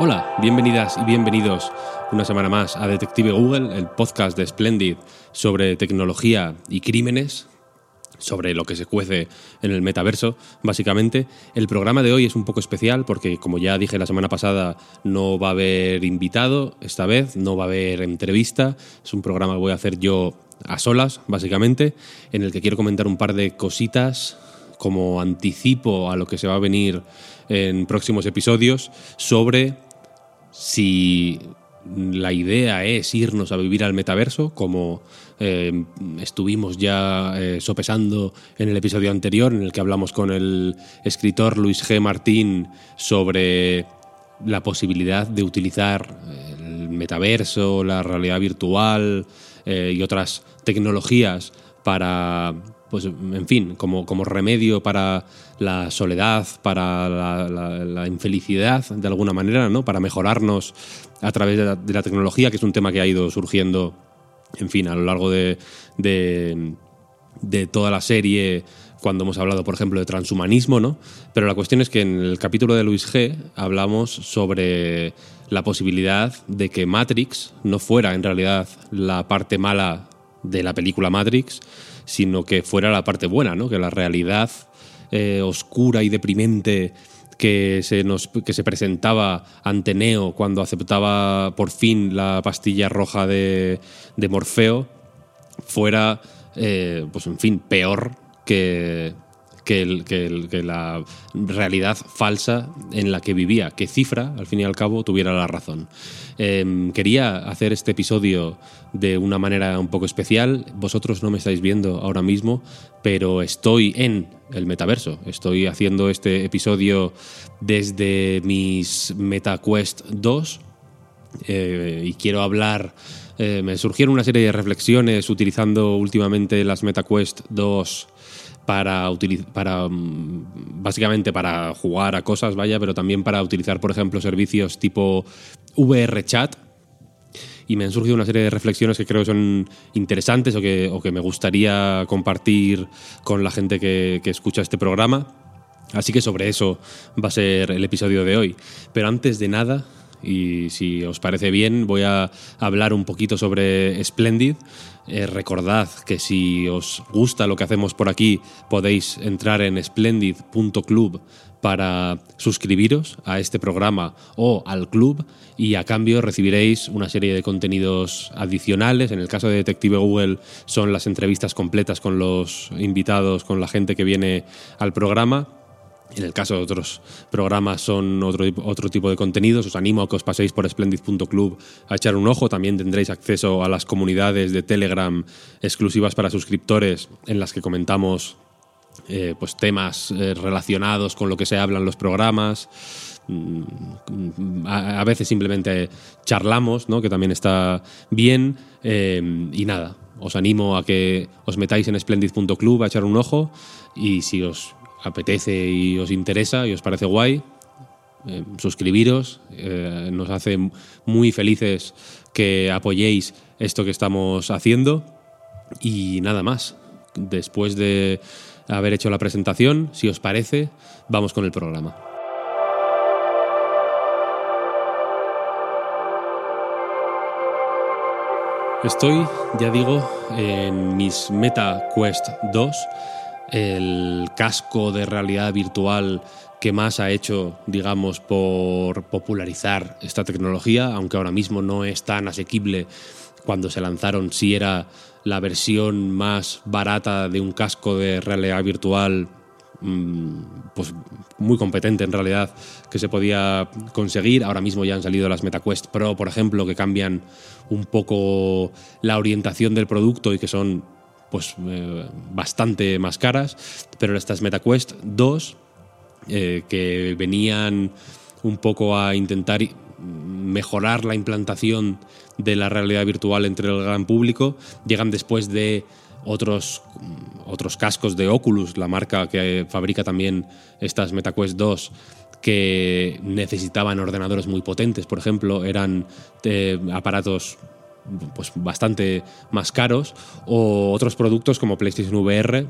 Hola, bienvenidas y bienvenidos una semana más a Detective Google, el podcast de Splendid sobre tecnología y crímenes, sobre lo que se cuece en el metaverso, básicamente. El programa de hoy es un poco especial porque, como ya dije la semana pasada, no va a haber invitado esta vez, no va a haber entrevista. Es un programa que voy a hacer yo a solas, básicamente, en el que quiero comentar un par de cositas como anticipo a lo que se va a venir en próximos episodios sobre si la idea es irnos a vivir al metaverso, como eh, estuvimos ya eh, sopesando en el episodio anterior, en el que hablamos con el escritor Luis G. Martín sobre la posibilidad de utilizar el metaverso, la realidad virtual eh, y otras tecnologías para pues en fin, como, como remedio para la soledad, para la, infelicidad, de alguna manera, ¿no? Para mejorarnos a través de la, tecnología, que es un tema que ha ido surgiendo, en fin, a lo largo de, de, toda la serie cuando hemos hablado, por ejemplo, de transhumanismo, ¿no? Pero la cuestión es que en el capítulo de Luis G hablamos sobre la posibilidad de que Matrix no fuera en realidad la parte mala de la película Matrix, sino que fuera la parte buena, ¿no? que la realidad eh, oscura y deprimente que se, nos, que se presentaba ante Neo cuando aceptaba por fin la pastilla roja de, de Morfeo fuera, eh, pues en fin, peor que, que, la realidad falsa en la que vivía, que Cifra, al fin y al cabo, tuviera la razón. Em, quería hacer este episodio de una manera un poco especial. Vosotros no me estáis viendo ahora mismo, pero estoy en el metaverso. Estoy haciendo este episodio desde mis MetaQuest 2 eh, y quiero hablar... Eh, me surgieron una serie de reflexiones utilizando últimamente las MetaQuest 2 para, para mm, básicamente para jugar a cosas, vaya, pero también para utilizar, por ejemplo, servicios tipo VR Chat. Y me han surgido una serie de reflexiones que creo que son interesantes o que, o que me gustaría compartir con la gente que, que escucha este programa. Así que sobre eso va a ser el episodio de hoy. Pero antes de nada, y si os parece bien voy a hablar un poquito sobre Splendid. Eh, recordad que si os gusta lo que hacemos por aquí podéis entrar en splendid.club para suscribiros a este programa o al club y a cambio recibiréis una serie de contenidos adicionales. En el caso de Detective Google son las entrevistas completas con los invitados, con la gente que viene al programa en el caso de otros programas son otro, otro tipo de contenidos. Os animo a que os paséis por splendid.club a echar un ojo. También tendréis acceso a las comunidades de Telegram exclusivas para suscriptores en las que comentamos eh, pues temas eh, relacionados con lo que se habla en los programas. Mm, a, veces simplemente charlamos, ¿no? que también está bien. Eh, y nada, os animo a que os metáis en splendid.club a echar un ojo y si os apetece y os interesa y os parece guay, eh, suscribiros. Eh, nos hace muy felices que apoyéis esto que estamos haciendo. Y nada más. Después de haber hecho la presentación, si os parece, vamos con el programa. Estoy, ya digo, en mis Meta Quest 2 el casco de realidad virtual que más ha hecho, digamos, por popularizar esta tecnología, aunque ahora mismo no es tan asequible. Cuando se lanzaron, sí era la versión más barata de un casco de realidad virtual mm, pues muy competente en realidad que se podía conseguir. Ahora mismo ya han salido las MetaQuest Pro, por ejemplo, que cambian un poco la orientación del producto y que son pues eh, bastante más caras, pero estas MetaQuest 2 eh, que venían un poco a intentar mejorar la implantación de la realidad virtual entre el gran público, llegan después de otros, otros cascos de Oculus, la marca que fabrica también estas MetaQuest 2, que necesitaban ordenadores muy potentes, por ejemplo, eran eh, aparatos pues, bastante más caros, o otros productos como PlayStation VR,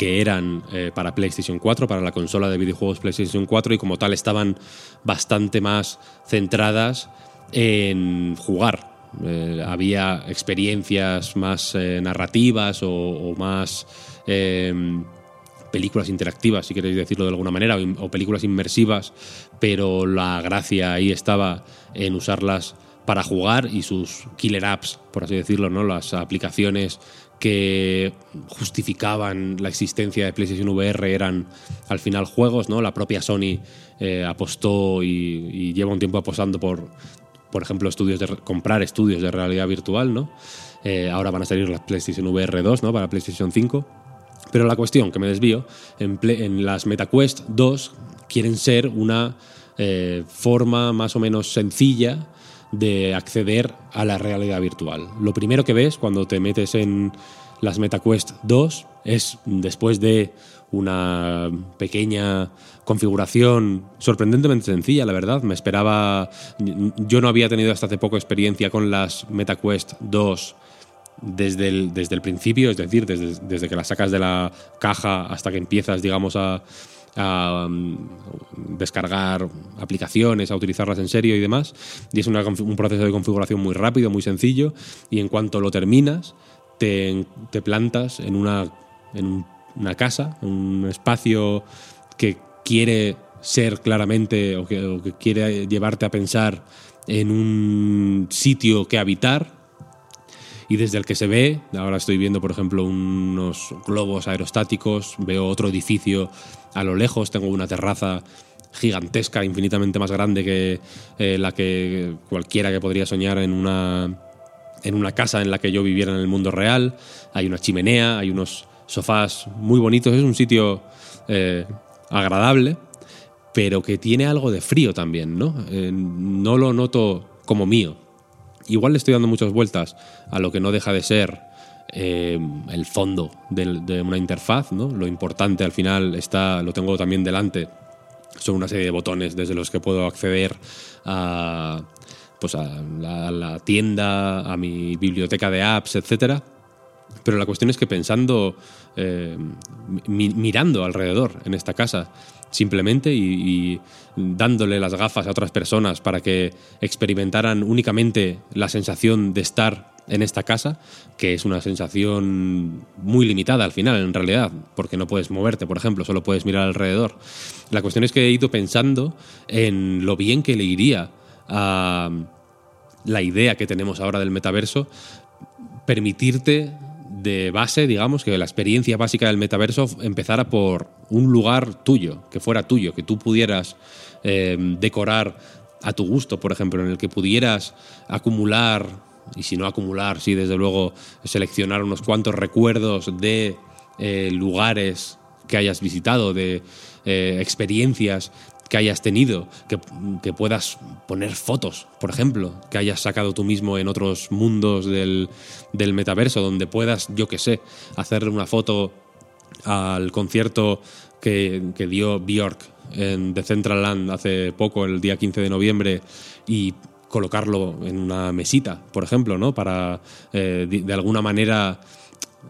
que eran eh, para PlayStation 4, para la consola de videojuegos PlayStation 4, y como tal estaban bastante más centradas en jugar. Eh, había experiencias más eh, narrativas o, más películas interactivas, si queréis decirlo de alguna manera, o películas inmersivas, pero la gracia ahí estaba en usarlas para jugar y sus killer apps, por así decirlo, ¿no? Las aplicaciones que justificaban la existencia de PlayStation VR eran al final juegos, ¿no? La propia Sony eh, apostó y, lleva un tiempo apostando por, por ejemplo, estudios de comprar estudios de realidad virtual, ¿no? Eh, ahora van a salir las PlayStation VR 2, ¿no? Para PlayStation 5. Pero la cuestión, que me desvío, en, en las MetaQuest 2 quieren ser una eh, forma más o menos sencilla de acceder a la realidad virtual. Lo primero que ves cuando te metes en las MetaQuest 2 es después de una pequeña configuración sorprendentemente sencilla, la verdad. Me esperaba. Yo no había tenido hasta hace poco experiencia con las MetaQuest 2 desde el, desde el principio, es decir, desde, desde que las sacas de la caja hasta que empiezas, digamos, a, a descargar aplicaciones, a utilizarlas en serio y demás. Y es un proceso de configuración muy rápido, muy sencillo. Y en cuanto lo terminas, te, plantas en una, en una casa, un espacio que quiere ser claramente o que quiere llevarte a pensar en un sitio que habitar y desde el que se ve, ahora estoy viendo por ejemplo unos globos aerostáticos, veo otro edificio a lo lejos, tengo una terraza gigantesca, infinitamente más grande que eh, la que cualquiera que podría soñar en una, en una casa en la que yo viviera en el mundo real, hay una chimenea, hay unos sofás muy bonitos, es un sitio eh, agradable, pero que tiene algo de frío también, ¿no? Eh, no lo noto como mío, igual le estoy dando muchas vueltas a lo que no deja de ser eh, el fondo de, una interfaz, ¿no? Lo importante al final está, lo tengo también delante, son una serie de botones desde los que puedo acceder a, pues a, la, tienda, a mi biblioteca de apps, etcétera. Pero la cuestión es que pensando, eh, mirando alrededor en esta casa, simplemente y, dándole las gafas a otras personas para que experimentaran únicamente la sensación de estar en esta casa, que es una sensación muy limitada al final, en realidad, porque no puedes moverte, por ejemplo, solo puedes mirar alrededor. La cuestión es que he ido pensando en lo bien que le iría a la idea que tenemos ahora del metaverso, permitirte de base, digamos, que la experiencia básica del metaverso empezara por un lugar tuyo, que fuera tuyo, que tú pudieras eh, decorar a tu gusto, por ejemplo, en el que pudieras acumular, y si no acumular, sí, desde luego, seleccionar unos cuantos recuerdos de eh, lugares que hayas visitado, de eh, experiencias que hayas tenido, que, puedas poner fotos, por ejemplo, que hayas sacado tú mismo en otros mundos del, metaverso, donde puedas, yo qué sé, hacer una foto al concierto que, dio Bjork en The Central Land hace poco, el día 15 de noviembre, y colocarlo en una mesita, por ejemplo, ¿no? Para eh, de alguna manera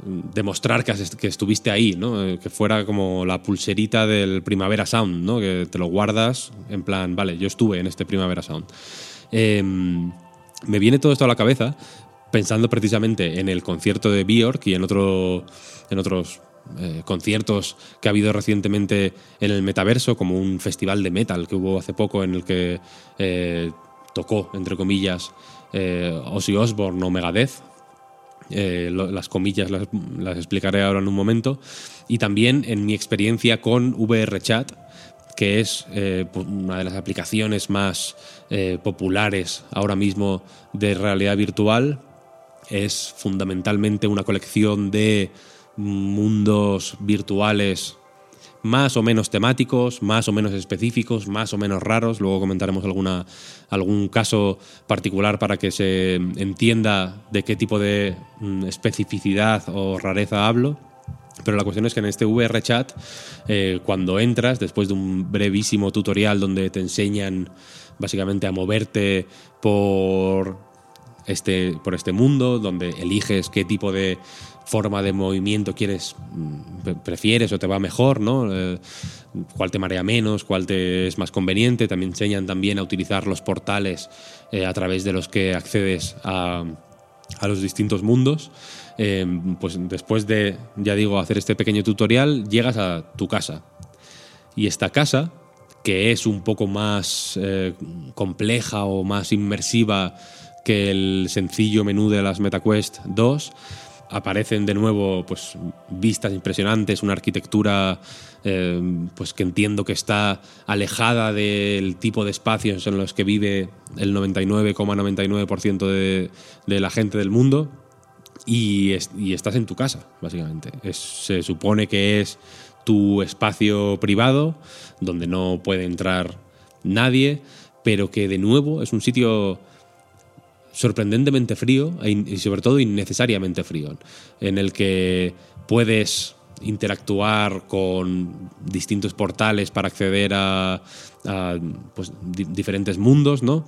demostrar que, estuviste ahí, ¿no? Eh, que fuera como la pulserita del Primavera Sound, ¿no? que te lo guardas en plan, vale, yo estuve en este Primavera Sound. Em, me viene todo esto a la cabeza pensando precisamente en el concierto de Bjork y en, otro, en otros eh, conciertos que ha habido recientemente en el metaverso, como un festival de metal que hubo hace poco en el que eh, tocó, entre comillas, Ozzy Osbourne o Megadeth, eh, las comillas las, explicaré ahora en un momento. Y también en mi experiencia con VRChat, que es eh, pues, una de las aplicaciones más eh, populares ahora mismo de realidad virtual. Es fundamentalmente una colección de mundos virtuales más o menos temáticos, más o menos específicos, más o menos raros. Luego comentaremos algún caso particular para que se entienda de qué tipo de mm, especificidad o rareza hablo. Pero la cuestión es que en este VR chat, eh, cuando entras, después de un brevísimo tutorial donde te enseñan básicamente a moverte por este, por este mundo, donde eliges qué tipo de forma de movimiento quieres, mm, prefieres o te va mejor, ¿no? Eh, cuál te marea menos, cuál te es más conveniente. También enseñan también a utilizar los portales eh, a través de los que accedes a, a los distintos mundos. Eh, pues después de, ya digo, hacer este pequeño tutorial, llegas a tu casa. Y esta casa, que es un poco más compleja o más inmersiva que el sencillo menú de las MetaQuest 2, aparecen de nuevo pues, vistas impresionantes, una arquitectura eh, pues, que entiendo que está alejada del tipo de espacios en los que vive el 99,99% de, de, la gente del mundo. Y, estás en tu casa, básicamente. se supone que es tu espacio privado, donde no puede entrar nadie, pero que de nuevo es un sitio sorprendentemente frío e y sobre todo innecesariamente frío, en el que puedes interactuar con distintos portales para acceder a, pues, diferentes mundos, ¿no?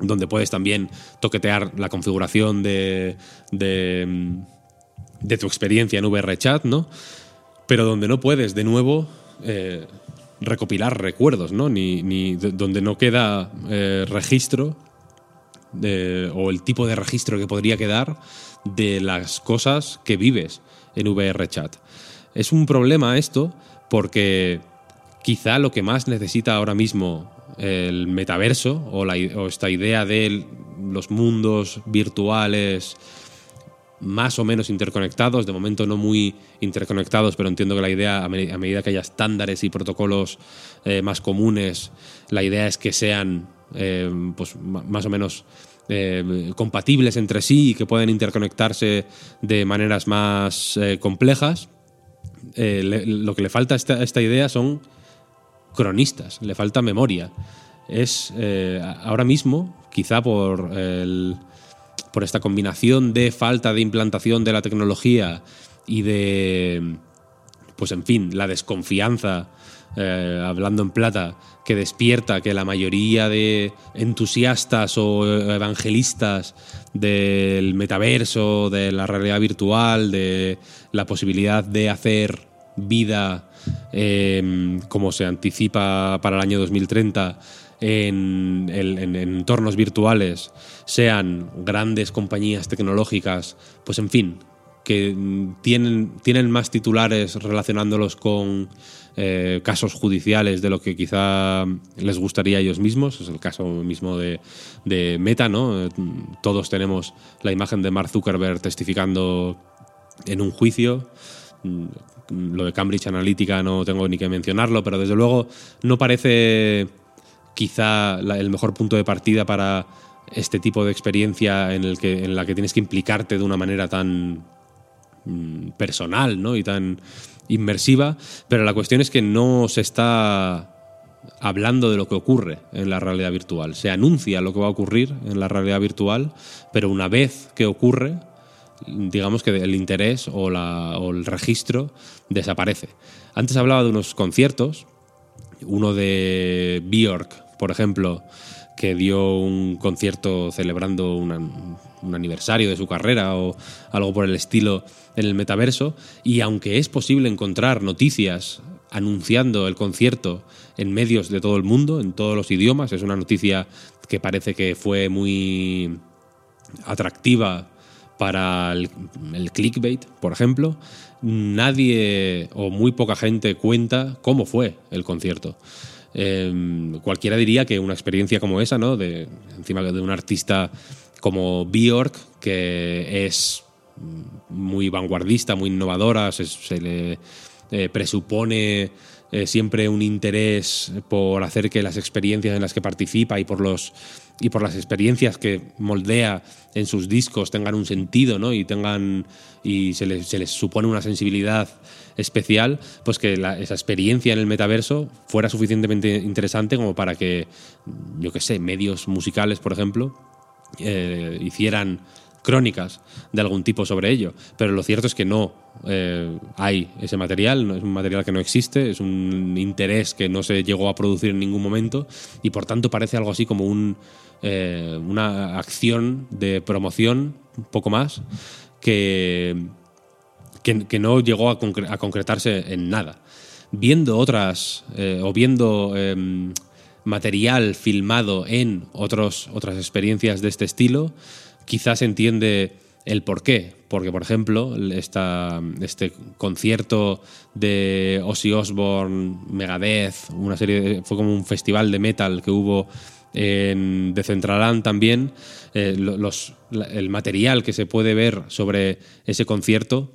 Donde puedes también toquetear la configuración de, de, tu experiencia en VRChat, ¿no? Pero donde no puedes, de nuevo, eh, recopilar recuerdos, ¿no? Ni, donde no queda eh, registro o el tipo de registro que podría quedar de las cosas que vives en VRChat. Es un problema esto porque quizá lo que más necesita ahora mismo el metaverso o, esta idea de los mundos virtuales más o menos interconectados, de momento no muy interconectados, pero entiendo que la idea, a, medida que haya estándares y protocolos eh, más comunes, la idea es que sean eh, pues, más o menos eh, compatibles entre sí y que pueden interconectarse de maneras más complejas. lo que le falta a esta, esta, idea son cronistas, le falta memoria. Es ahora mismo, quizá por por esta combinación de falta de implantación de la tecnología y de, pues en fin, la desconfianza, eh, hablando en plata, que despierta que la mayoría de entusiastas o evangelistas del metaverso, de la realidad virtual, de la posibilidad de hacer vida eh, como se anticipa para el año 2030 en, entornos virtuales sean grandes compañías tecnológicas, pues en fin, que tienen, tienen más titulares relacionándolos con eh, casos judiciales de lo que quizá les gustaría a ellos mismos. Es el caso mismo de, Meta, ¿no? Todos tenemos la imagen de Mark Zuckerberg testificando en un juicio. Lo de Cambridge Analytica no tengo ni que mencionarlo, pero desde luego no parece quizá el mejor punto de partida para este tipo de experiencia en, el que, en la que tienes que implicarte de una manera tan mm, personal ¿no? y tan inmersiva, pero la cuestión es que no se está hablando de lo que ocurre en la realidad virtual. Se anuncia lo que va a ocurrir en la realidad virtual, pero una vez que ocurre, digamos que el interés o, la, o el registro desaparece. Antes hablaba de unos conciertos, uno de Björk, por ejemplo, que dio un concierto celebrando un aniversario de su carrera o algo por el estilo en el metaverso. Y aunque es posible encontrar noticias anunciando el concierto en medios de todo el mundo, en todos los idiomas, es una noticia que parece que fue muy atractiva para el, clickbait, por ejemplo, nadie o muy poca gente cuenta cómo fue el concierto. Em, cualquiera diría que una experiencia como esa, ¿no? De, encima de un artista como Bjork, que es muy vanguardista, muy innovadora, se, le eh, presupone eh, siempre un interés por hacer que las experiencias en las que participa y por los y por las experiencias que moldea en sus discos tengan un sentido, ¿no? Y tengan y se les, se les supone una sensibilidad especial, pues que esa experiencia en el metaverso fuera suficientemente interesante como para que, yo qué sé, medios musicales, por ejemplo, eh, hicieran crónicas de algún tipo sobre ello. Pero lo cierto es que no eh, hay ese material, es un material que no existe, es un interés que no se llegó a producir en ningún momento y por tanto parece algo así como un, eh, una acción de promoción, un poco más, que, que, no llegó a, concretarse en nada. Viendo otras, eh, o viendo em, material filmado en otros, otras experiencias de este estilo, quizás entiende el por qué. Porque, por ejemplo, esta, este concierto de Ozzy Osbourne, Megadeth, una serie fue como un festival de metal que hubo en Decentraland también. Eh, el material que se puede ver sobre ese concierto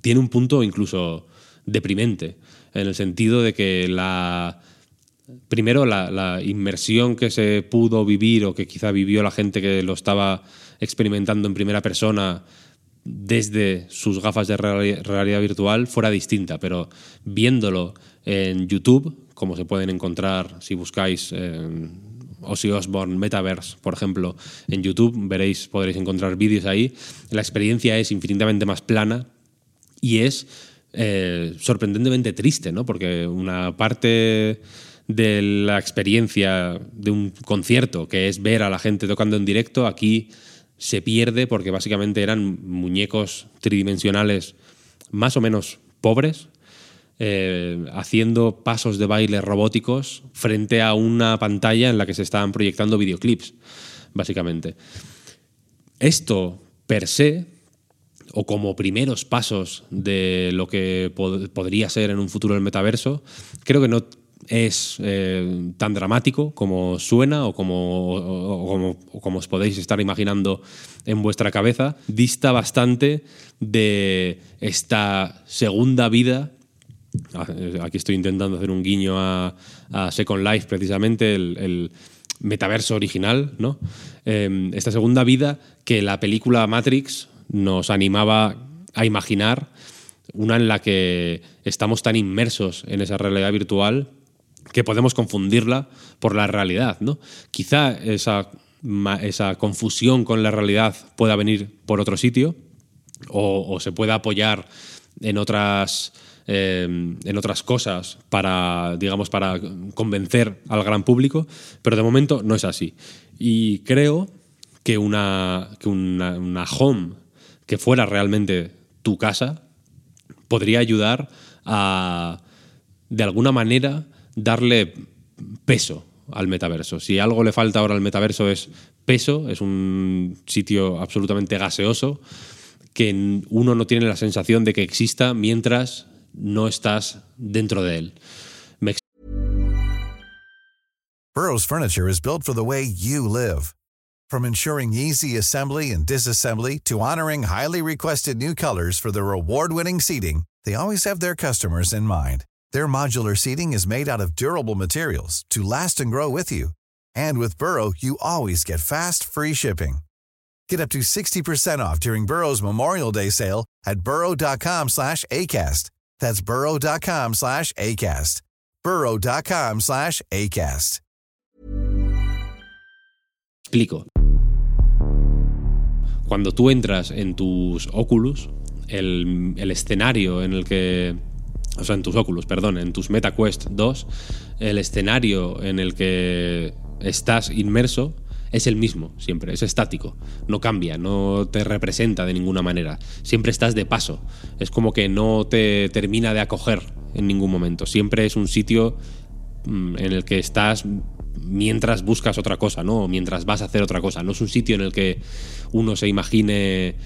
tiene un punto incluso deprimente, en el sentido de que la primero la, inmersión que se pudo vivir o que quizá vivió la gente que lo estaba experimentando en primera persona desde sus gafas de realidad virtual fuera distinta, pero viéndolo en YouTube, como se pueden encontrar si buscáis en Ozzy Osbourne Metaverse, por ejemplo, en YouTube, veréis, podréis encontrar vídeos ahí, la experiencia es infinitamente más plana y es eh, sorprendentemente triste, ¿no? Porque una parte de la experiencia de un concierto, que es ver a la gente tocando en directo, aquí se pierde porque básicamente eran muñecos tridimensionales más o menos pobres, eh, haciendo pasos de baile robóticos frente a una pantalla en la que se estaban proyectando videoclips, básicamente. Esto per se o como primeros pasos de lo que podría ser en un futuro el metaverso, creo que no es eh, tan dramático como suena o como, como, os podéis estar imaginando en vuestra cabeza. Dista bastante de esta segunda vida. Ah, aquí estoy intentando hacer un guiño a, Second Life, precisamente, el, metaverso original, ¿no? Eh, esta segunda vida que la película Matrix nos animaba a imaginar, una en la que estamos tan inmersos en esa realidad virtual que podemos confundirla por la realidad. ¿no? Quizá esa, esa confusión con la realidad pueda venir por otro sitio o, se pueda apoyar en otras, eh, en otras cosas para, digamos, para convencer al gran público, pero de momento no es así. Y creo que una, que una, una home que fuera realmente tu casa, podría ayudar a, de alguna manera, darle peso al metaverso. Si algo le falta ahora al metaverso es peso, es un sitio absolutamente gaseoso que uno no tiene la sensación de que exista mientras no estás dentro de él. Burroughs Furniture is built for the way you live. From ensuring easy assembly and disassembly to honoring highly requested new colors for their award-winning seating, they always have their customers in mind. Their modular seating is made out of durable materials to last and grow with you. And with Burrow, you always get fast, free shipping. Get up to 60% off during Burrow's Memorial Day sale at burrow.com slash ACAST. That's burrow.com slash ACAST. burrow.com slash ACAST. Explico. Cuando tú entras en tus Oculus, el, el escenario en el que o sea, en tus óculos, perdón, en tus MetaQuest 2, el escenario en el que estás inmerso es el mismo, siempre, es estático, no cambia, no te representa de ninguna manera, siempre estás de paso, es como que no te termina de acoger en ningún momento, siempre es un sitio mm, en el que estás mientras buscas otra cosa, ¿no? mientras vas a hacer otra cosa, no es un sitio en el que uno se imagine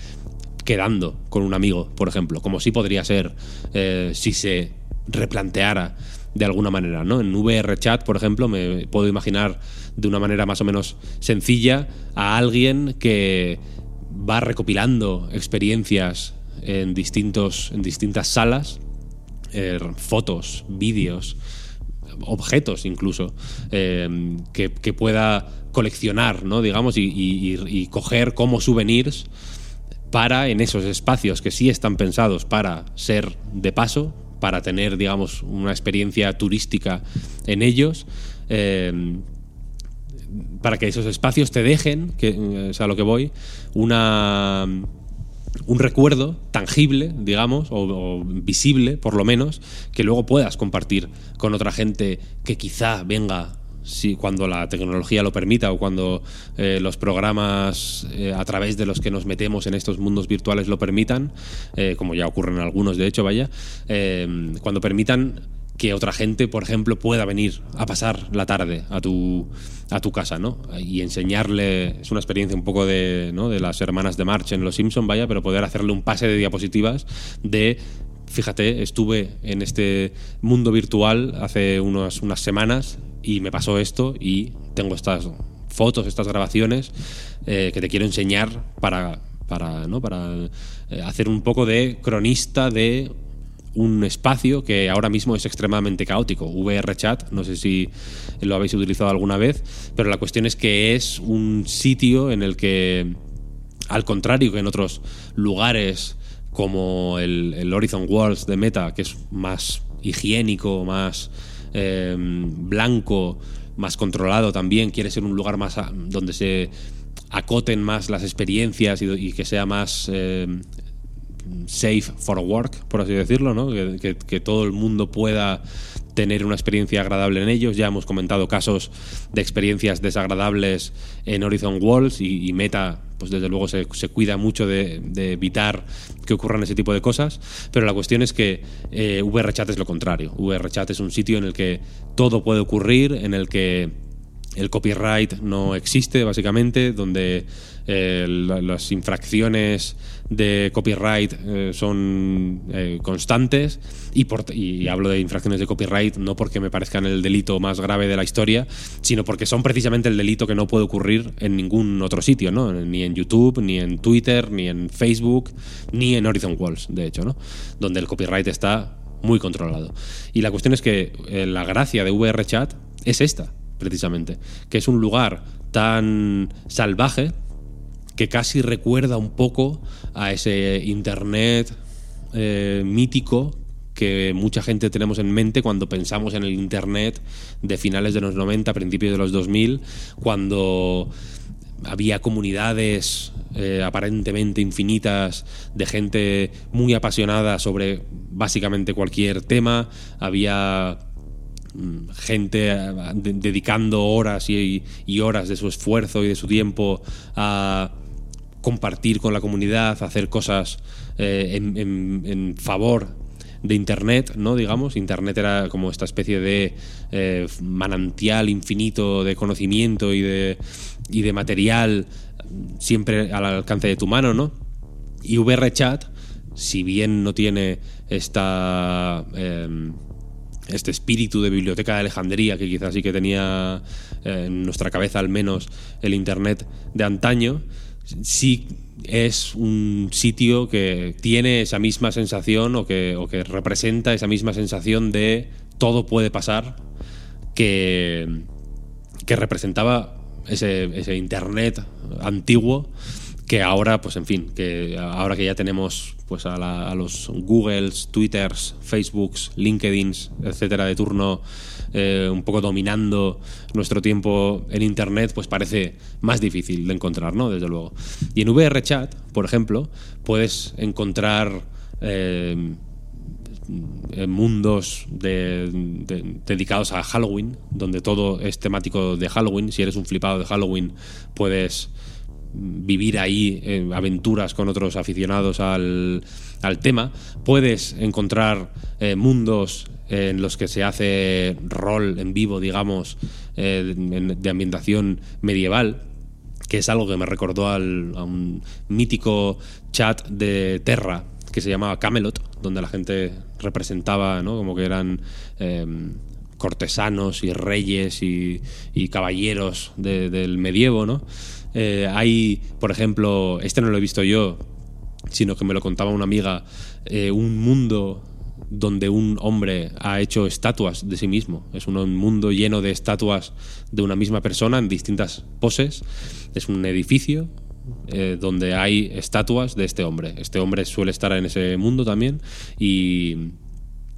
quedando con un amigo, por ejemplo, como sí podría ser eh, si se replanteara de alguna manera, ¿no? En VR Chat, por ejemplo, me puedo imaginar de una manera más o menos sencilla a alguien que va recopilando experiencias en, distintos, en distintas salas, eh, fotos, vídeos, objetos incluso, eh, que, pueda coleccionar, ¿no? digamos, y, coger como souvenirs para en esos espacios que sí están pensados para ser de paso, para tener, digamos, una experiencia turística en ellos. Eh, para que esos espacios te dejen, que es a lo que voy, una un recuerdo tangible, digamos, o, o, visible, por lo menos, que luego puedas compartir con otra gente que quizá venga si cuando la tecnología lo permita o cuando eh, los programas eh, a través de los que nos metemos en estos mundos virtuales lo permitan, eh, como ya ocurren algunos de hecho, vaya, eh, cuando permitan que otra gente, por ejemplo, pueda venir a pasar la tarde a tu, a tu casa, ¿no? Y enseñarle, es una experiencia un poco de, ¿no? de las hermanas de March en Los Simpson, vaya, pero poder hacerle un pase de diapositivas de fíjate, estuve en este mundo virtual hace unas, unas semanas y me pasó esto y tengo estas fotos, estas grabaciones eh, que te quiero enseñar para, para, ¿no? para eh, hacer un poco de cronista de un espacio que ahora mismo es extremadamente caótico. VRChat, no sé si lo habéis utilizado alguna vez, pero la cuestión es que es un sitio en el que, al contrario que en otros lugares como el, el Horizon Worlds de Meta, que es más higiénico, más eh, blanco, más controlado también, quiere ser un lugar más donde se acoten más las experiencias y, que sea más eh, safe for work, por así decirlo, ¿no? que todo el mundo pueda tener una experiencia agradable en ellos. Ya hemos comentado casos de experiencias desagradables en Horizon Worlds y, y Meta, pues desde luego se, se cuida mucho de, de, evitar que ocurran ese tipo de cosas. Pero la cuestión es que eh, VRChat es lo contrario. VRChat es un sitio en el que todo puede ocurrir, en el que el copyright no existe, básicamente, donde eh, las infracciones de copyright eh, son eh, constantes y, por, y, hablo de infracciones de copyright no porque me parezcan el delito más grave de la historia, sino porque son precisamente el delito que no puede ocurrir en ningún otro sitio, ¿no? ni en YouTube, ni en Twitter, ni en Facebook, ni en Horizon Walls, de hecho, ¿no? donde el copyright está muy controlado. Y la cuestión es que la gracia de VRChat es esta, precisamente, que es un lugar tan salvaje que casi recuerda un poco a ese Internet eh, mítico que mucha gente tenemos en mente cuando pensamos en el Internet de finales de los 90, principios de los 2000, cuando había comunidades eh, aparentemente infinitas de gente muy apasionada sobre básicamente cualquier tema, había gente de, dedicando horas y, horas de su esfuerzo y de su tiempo a compartir con la comunidad, a hacer cosas eh, en, favor de Internet, ¿no? Digamos, Internet era como esta especie de eh, manantial infinito de conocimiento y de, y de material siempre al alcance de tu mano, ¿no? Y VRChat, si bien no tiene esta... Eh, este espíritu de biblioteca de Alejandría que quizás sí que tenía eh, en nuestra cabeza al menos el Internet de antaño, sí es un sitio que tiene esa misma sensación o que, o que representa esa misma sensación de todo puede pasar que, que representaba ese, ese Internet antiguo que ahora, pues en fin, que ahora que ya tenemos pues a, la, los Googles, Twitters, Facebooks, LinkedIns, etcétera, de turno, eh, un poco dominando nuestro tiempo en Internet, pues parece más difícil de encontrar, ¿no? Desde luego. Y en VRChat, por ejemplo, puedes encontrar eh, mundos de, de, dedicados a Halloween, donde todo es temático de Halloween. Si eres un flipado de Halloween, puedes vivir ahí eh, aventuras con otros aficionados al, al tema. Puedes encontrar eh, mundos en los que se hace rol en vivo, digamos, eh, de ambientación medieval, que es algo que me recordó al, a un mítico chat de Terra que se llamaba Camelot, donde la gente representaba, ¿no? Como que eran eh, cortesanos y reyes y, y caballeros de, del medievo, ¿no? Eh, hay, por ejemplo, este no lo he visto yo, sino que me lo contaba una amiga, eh, un mundo donde un hombre ha hecho estatuas de sí mismo. Es un mundo lleno de estatuas de una misma persona en distintas poses. Es un edificio eh, donde hay estatuas de este hombre. Este hombre suele estar en ese mundo también y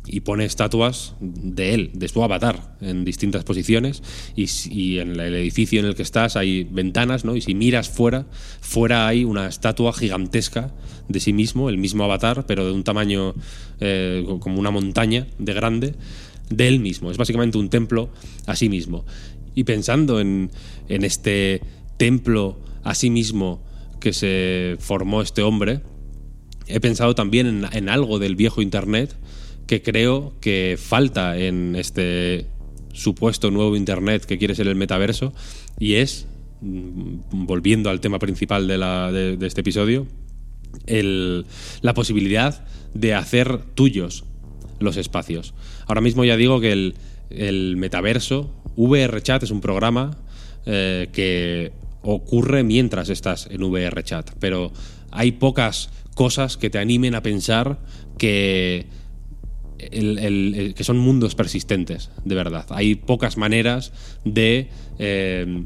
y pone estatuas de él, de su avatar, en distintas posiciones. Y, en el edificio en el que estás hay ventanas, ¿no? Y si miras fuera, fuera hay una estatua gigantesca de sí mismo, el mismo avatar, pero de un tamaño eh, como una montaña de grande, de él mismo. Es básicamente un templo a sí mismo. Y pensando en, este templo a sí mismo que se formó este hombre, he pensado también en, en algo del viejo Internet que creo que falta en este supuesto nuevo Internet que quiere ser el metaverso y es, mm, volviendo al tema principal de, este episodio, la posibilidad de hacer tuyos los espacios. Ahora mismo ya digo que el, metaverso, VRChat es un programa eh, que ocurre mientras estás en VRChat, pero hay pocas cosas que te animen a pensar que que son mundos persistentes, de verdad. Hay pocas maneras de eh,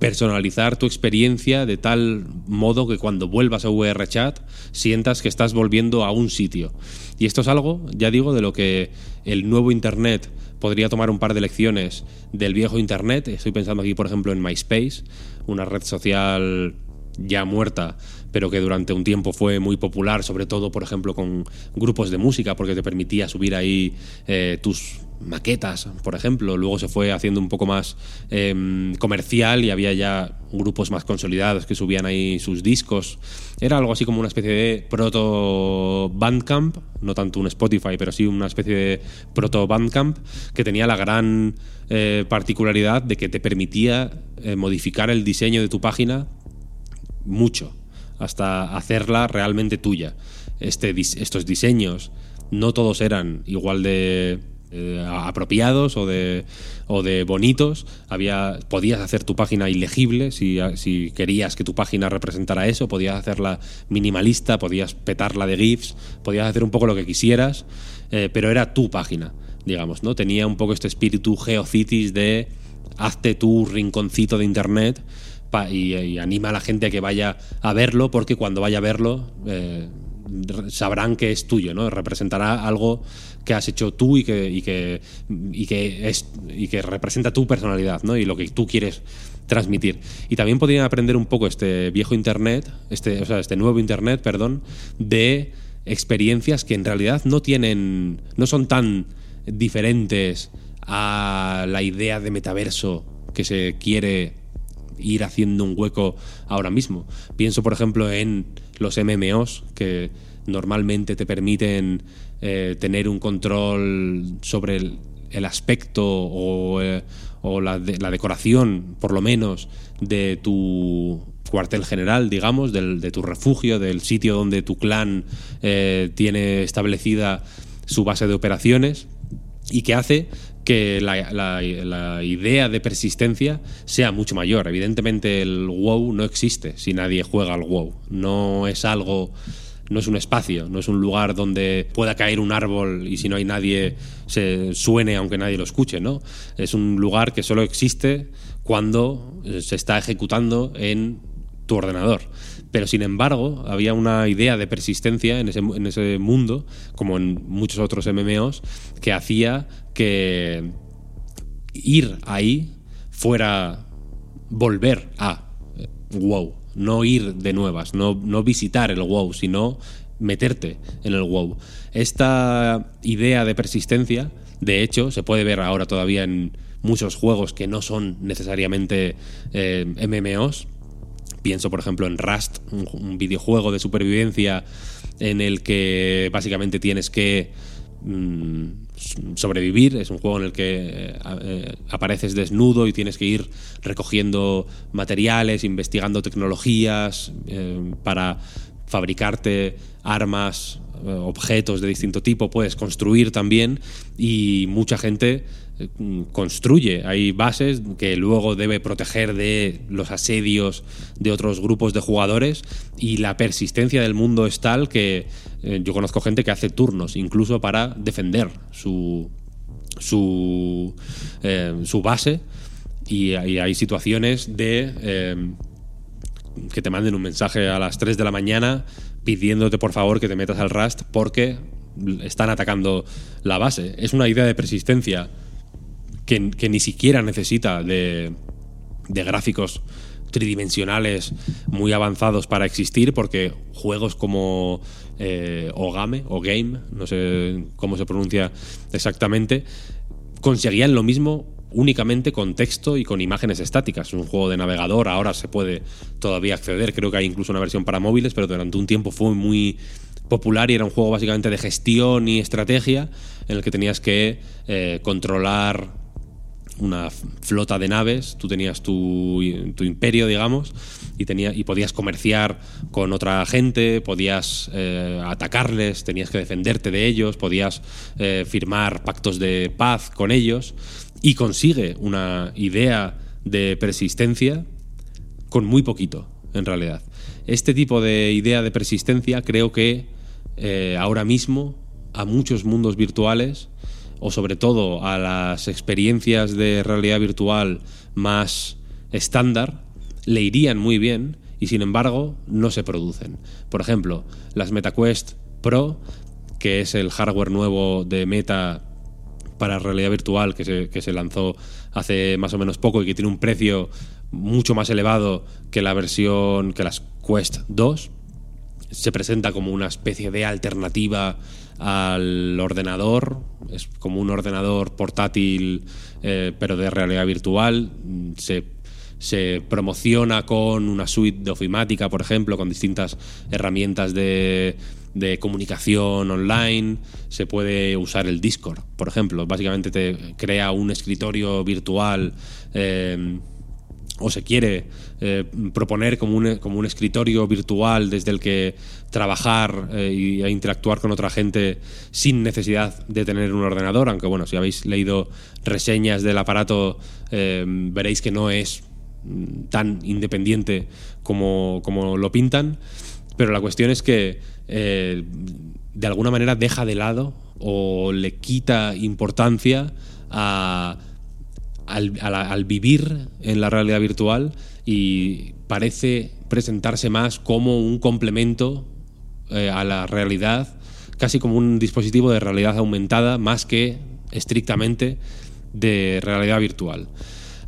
personalizar tu experiencia de tal modo que cuando vuelvas a VRChat sientas que estás volviendo a un sitio. Y esto es algo, ya digo, de lo que el nuevo Internet podría tomar un par de lecciones del viejo Internet. Estoy pensando aquí, por ejemplo, en MySpace, una red social ya muerta, pero que durante un tiempo fue muy popular, sobre todo, por ejemplo, con grupos de música, porque te permitía subir ahí eh, tus maquetas, por ejemplo. Luego se fue haciendo un poco más em, comercial y había ya grupos más consolidados que subían ahí sus discos. Era algo así como una especie de proto Bandcamp, no tanto un Spotify, pero sí una especie de proto Bandcamp que tenía la gran eh, particularidad de que te permitía eh, modificar el diseño de tu página mucho hasta hacerla realmente tuya. Este, estos diseños no todos eran igual de eh, apropiados o de, o de bonitos. Había, podías hacer tu página ilegible si, si, querías que tu página representara eso, podías hacerla minimalista, podías petarla de GIFs, podías hacer un poco lo que quisieras, eh, pero era tu página, digamos, ¿no? Tenía un poco este espíritu GeoCities de hazte tu rinconcito de internet y, anima a la gente a que vaya a verlo, porque cuando vaya a verlo eh, sabrán que es tuyo, ¿no? Representará algo que has hecho tú y que, y que, y que, es, y que representa tu personalidad, ¿no? Y lo que tú quieres transmitir. Y también podrían aprender un poco este viejo internet, este, o sea, este nuevo internet, perdón, de experiencias que en realidad no tienen, no son tan diferentes a la idea de metaverso que se quiere ir haciendo un hueco ahora mismo. Pienso, por ejemplo, en los MMOs, que normalmente te permiten eh, tener un control sobre el, aspecto o, eh, la, decoración, por lo menos, de tu cuartel general, digamos, de tu refugio, del sitio donde tu clan eh, tiene establecida su base de operaciones y que hace que la, idea de persistencia sea mucho mayor. Evidentemente el WoW no existe si nadie juega al WoW. No es algo, no es un espacio, no es un lugar donde pueda caer un árbol y si no hay nadie se suene aunque nadie lo escuche, ¿no? Es un lugar que solo existe cuando se está ejecutando en tu ordenador. Pero sin embargo, había una idea de persistencia en ese, en ese mundo, como en muchos otros MMOs, que hacía que ir ahí fuera volver a WoW, no ir de nuevas, no, no visitar el WoW, sino meterte en el WoW. Esta idea de persistencia, de hecho, se puede ver ahora todavía en muchos juegos que no son necesariamente eh, MMOs, Pienso, por ejemplo, en Rust, un, videojuego de supervivencia en el que básicamente tienes que mm, sobrevivir. Es un juego en el que eh, apareces desnudo y tienes que ir recogiendo materiales, investigando tecnologías eh, para fabricarte armas, eh, objetos de distinto tipo, puedes construir también y mucha gente eh, construye. Hay bases que luego debe proteger de los asedios de otros grupos de jugadores y la persistencia del mundo es tal que eh, yo conozco gente que hace turnos incluso para defender su, su, su base y, hay situaciones de que te manden un mensaje a las 3 de la mañana pidiéndote por favor que te metas al Rust porque están atacando la base. Es una idea de persistencia que, ni siquiera necesita de, gráficos tridimensionales muy avanzados para existir porque juegos como eh, Ogame o Game, no sé cómo se pronuncia exactamente, conseguían lo mismo únicamente con texto y con imágenes estáticas. Es un juego de navegador, ahora se puede todavía acceder, creo que hay incluso una versión para móviles, pero durante un tiempo fue muy popular y era un juego básicamente de gestión y estrategia en el que tenías que eh, controlar una flota de naves, tú tenías tu, imperio, digamos, y, y podías comerciar con otra gente, podías eh, atacarles, tenías que defenderte de ellos, podías eh, firmar pactos de paz con ellos, y consigue una idea de persistencia con muy poquito, en realidad. Este tipo de idea de persistencia creo que eh, ahora mismo a muchos mundos virtuales o sobre todo a las experiencias de realidad virtual más estándar le irían muy bien y sin embargo no se producen. Por ejemplo, las MetaQuest Pro, que es el hardware nuevo de Meta para realidad virtual que se, que se lanzó hace más o menos poco y que tiene un precio mucho más elevado que la versión que las Quest 2. Se presenta como una especie de alternativa al ordenador, es como un ordenador portátil eh, pero de realidad virtual. Se, se promociona con una suite de ofimática, por ejemplo, con distintas herramientas de de comunicación online, se puede usar el Discord, por ejemplo. Básicamente te crea un escritorio virtual eh, o se quiere eh, proponer como un, como un escritorio virtual desde el que trabajar e interactuar con otra gente sin necesidad de tener un ordenador, aunque bueno, si habéis leído reseñas del aparato veréis que no es tan independiente como, como lo pintan, pero la cuestión es que eh, de alguna manera deja de lado o le quita importancia al, vivir en la realidad virtual y parece presentarse más como un complemento eh, a la realidad, casi como un dispositivo de realidad aumentada más que estrictamente de realidad virtual.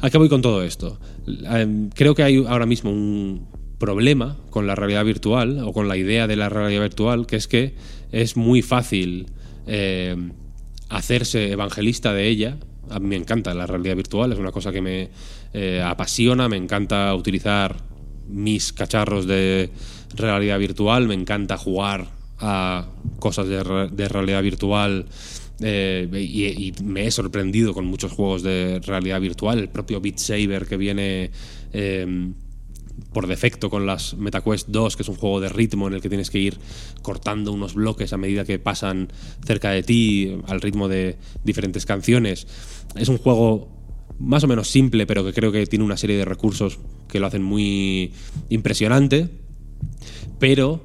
¿A qué voy con todo esto? Eh, creo que hay ahora mismo un problema con la realidad virtual o con la idea de la realidad virtual, que es que es muy fácil eh, hacerse evangelista de ella. Me encanta la realidad virtual, es una cosa que me eh, apasiona, me encanta utilizar mis cacharros de realidad virtual, me encanta jugar a cosas de, realidad virtual eh, y, me he sorprendido con muchos juegos de realidad virtual, el propio Beat Saber que viene por defecto con las MetaQuest 2, que es un juego de ritmo en el que tienes que ir cortando unos bloques a medida que pasan cerca de ti al ritmo de diferentes canciones. Es un juego más o menos simple, pero que creo que tiene una serie de recursos que lo hacen muy impresionante. Pero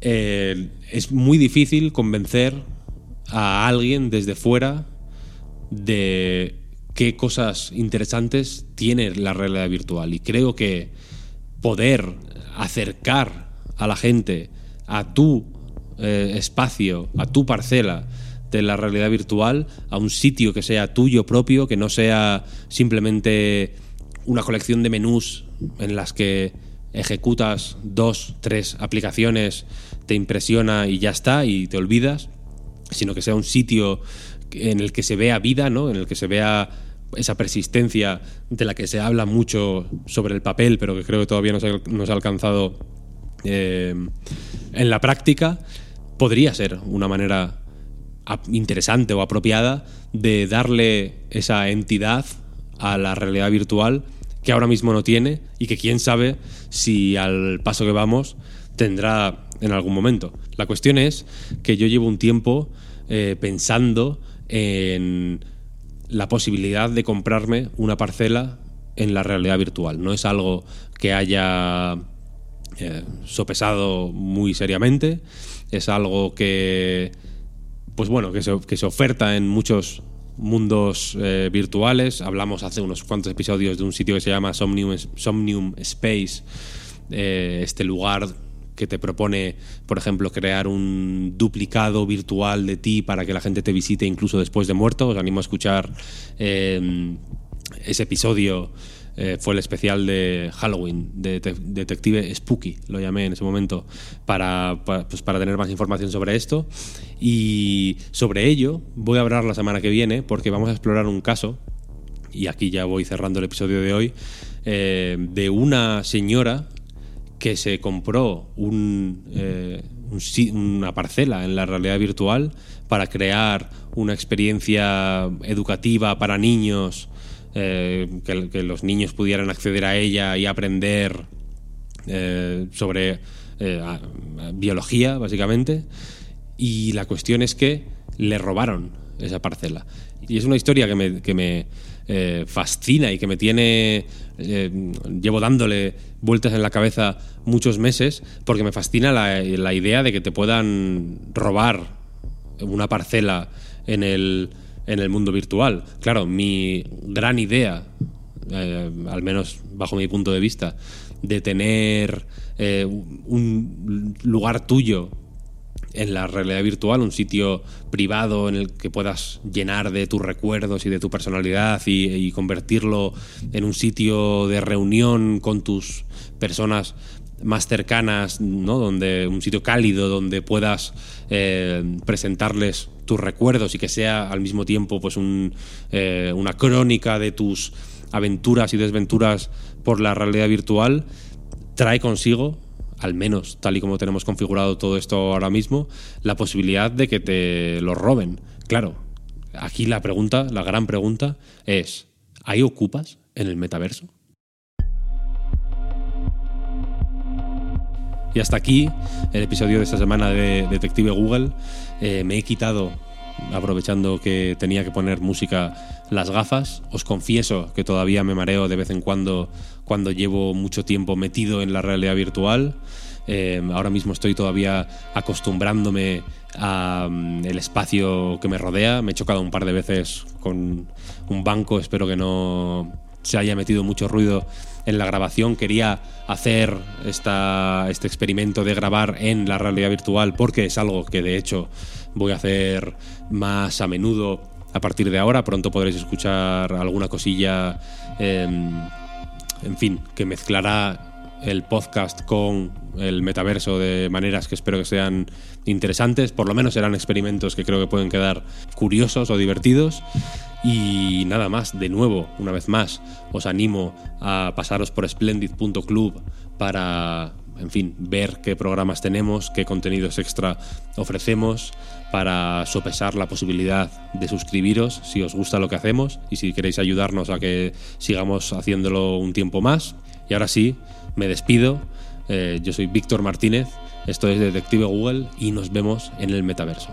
eh, es muy difícil convencer a alguien desde fuera de qué cosas interesantes tiene la realidad virtual. Y creo que poder acercar a la gente a tu eh, espacio, a tu parcela de la realidad virtual, a un sitio que sea tuyo propio, que no sea simplemente una colección de menús en las que ejecutas dos, tres aplicaciones, te impresiona y ya está, y te olvidas, sino que sea un sitio en el que se vea vida, ¿no? en el que se vea esa persistencia de la que se habla mucho sobre el papel, pero que creo que todavía no se, ha alcanzado eh, en la práctica, podría ser una manera interesante o apropiada de darle esa entidad a la realidad virtual que ahora mismo no tiene y que quién sabe si al paso que vamos tendrá en algún momento. La cuestión es que yo llevo un tiempo eh, pensando en la posibilidad de comprarme una parcela en la realidad virtual. No es algo que haya eh, sopesado muy seriamente, es algo que, pues bueno, que se, que se oferta en muchos mundos eh, virtuales. Hablamos hace unos cuantos episodios de un sitio que se llama Somnium, Somnium Space, eh, este lugar que te propone, por ejemplo, crear un duplicado virtual de ti para que la gente te visite incluso después de muerto. Os animo a escuchar eh, ese episodio eh, fue el especial de Halloween, de Detective Spooky, lo llamé en ese momento, para, pues para tener más información sobre esto. Y sobre ello voy a hablar la semana que viene porque vamos a explorar un caso, y aquí ya voy cerrando el episodio de hoy, eh, de una señora que se compró un, eh, una parcela en la realidad virtual para crear una experiencia educativa para niños eh, que, los niños pudieran acceder a ella y aprender eh, sobre eh, biología, básicamente. Y la cuestión es que le robaron esa parcela. Y es una historia que me, que me fascina y que me tiene... llevo dándole vueltas en la cabeza muchos meses porque me fascina la, la idea de que te puedan robar una parcela en el en el mundo virtual. Claro, mi gran idea, eh, al menos bajo mi punto de vista, de tener eh, un lugar tuyo en la realidad virtual, un sitio privado en el que puedas llenar de tus recuerdos y de tu personalidad y, convertirlo en un sitio de reunión con tus personas más cercanas, ¿no? Donde un sitio cálido donde puedas eh, presentarles tus recuerdos y que sea al mismo tiempo pues eh, una crónica de tus aventuras y desventuras por la realidad virtual, trae consigo, al menos tal y como tenemos configurado todo esto ahora mismo, la posibilidad de que te lo roben. Claro, aquí la pregunta, la gran pregunta es, ¿hay ocupas en el metaverso? Y hasta aquí el episodio de esta semana de Detective Google. Eh, me he quitado, aprovechando que tenía que poner música, las gafas. Os confieso que todavía me mareo de vez en cuando cuando llevo mucho tiempo metido en la realidad virtual. Eh, ahora mismo estoy todavía acostumbrándome al mm, espacio que me rodea. Me he chocado un par de veces con un banco, espero que no se haya metido mucho ruido en la grabación. Quería hacer esta, este experimento de grabar en la realidad virtual porque es algo que de hecho voy a hacer más a menudo a partir de ahora. Pronto podréis escuchar alguna cosilla, em, en fin, que mezclará el podcast con el metaverso de maneras que espero que sean interesantes. Por lo menos serán experimentos que creo que pueden quedar curiosos o divertidos. Y nada más, de nuevo, una vez más, os animo a pasaros por splendid.club para, en fin, ver qué programas tenemos, qué contenidos extra ofrecemos, para sopesar la posibilidad de suscribiros si os gusta lo que hacemos y si queréis ayudarnos a que sigamos haciéndolo un tiempo más. Y ahora sí, me despido. Eh, yo soy Víctor Martínez, esto es Detective Google y nos vemos en el metaverso.